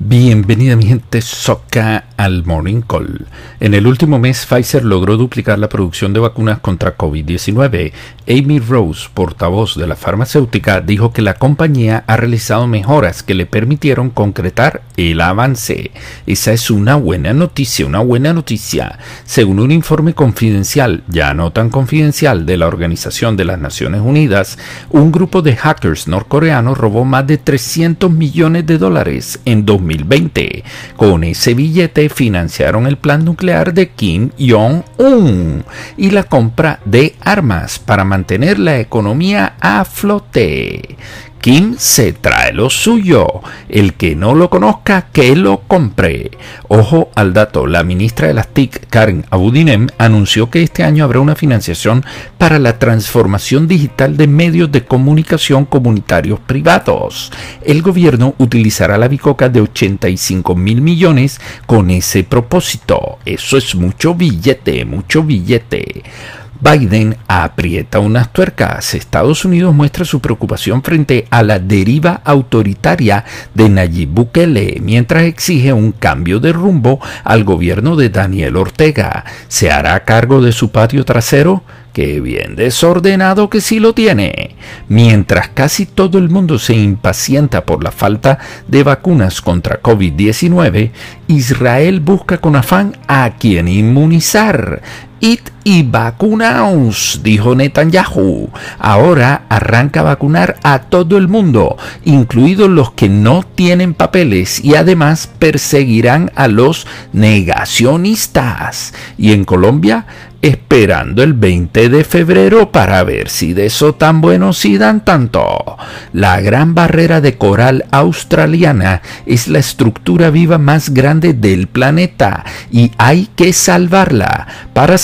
Bienvenida mi gente soca al Morning Call. En el último mes Pfizer logró duplicar la producción de vacunas contra COVID-19. Amy Rose, portavoz de la farmacéutica, dijo que la compañía ha realizado mejoras que le permitieron concretar el avance. Esa es una buena noticia, una buena noticia. Según un informe confidencial, ya no tan confidencial, de la Organización de las Naciones Unidas, un grupo de hackers norcoreanos robó más de 300 millones de dólares en 2020 2020. Con ese billete financiaron el plan nuclear de Kim Jong-un y la compra de armas para mantener la economía a flote. Kim se trae lo suyo. El que no lo conozca, que lo compre. Ojo al dato, la ministra de las TIC, Karen Abudinem, anunció que este año habrá una financiación para la transformación digital de medios de comunicación comunitarios privados. El gobierno utilizará la bicoca de 85 mil millones con ese propósito. Eso es mucho billete, mucho billete. Biden aprieta unas tuercas. Estados Unidos muestra su preocupación frente a la deriva autoritaria de Nayib Bukele, mientras exige un cambio de rumbo al gobierno de Daniel Ortega. ¿Se hará cargo de su patio trasero? Qué bien desordenado que sí lo tiene. Mientras casi todo el mundo se impacienta por la falta de vacunas contra COVID-19, Israel busca con afán a quien inmunizar. Id y vacunaos, dijo Netanyahu. Ahora arranca a vacunar a todo el mundo, incluidos los que no tienen papeles, y además perseguirán a los negacionistas. Y en Colombia esperando el 20 de febrero para ver si de eso tan bueno si dan tanto. La gran barrera de coral australiana es la estructura viva más grande del planeta y hay que salvarla. Para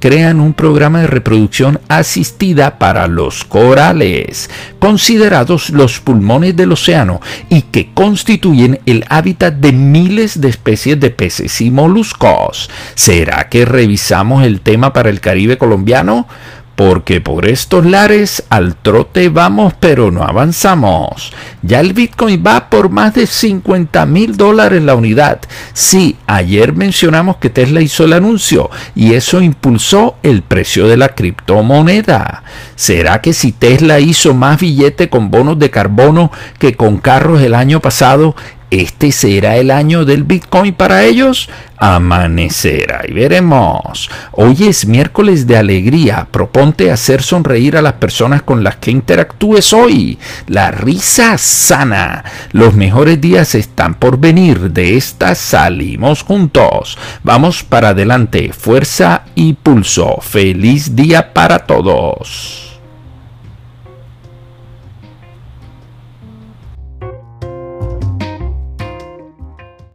crean un programa de reproducción asistida para los corales, considerados los pulmones del océano y que constituyen el hábitat de miles de especies de peces y moluscos. ¿Será que revisamos el tema para el Caribe colombiano, porque por estos lares al trote vamos pero no avanzamos. Ya el Bitcoin va por más de 50 mil dólares la unidad. Sí, ayer mencionamos que Tesla hizo el anuncio y eso impulsó el precio de la criptomoneda. ¿Será que si Tesla hizo más billete con bonos de carbono que con carros el año pasado, ¿Este será el año del Bitcoin para ellos? Amanecerá y veremos. Hoy es miércoles de alegría. Proponte hacer sonreír a las personas con las que interactúes hoy. La risa sana. Los mejores días están por venir. De esta salimos juntos. Vamos para adelante. Fuerza y pulso. Feliz día para todos.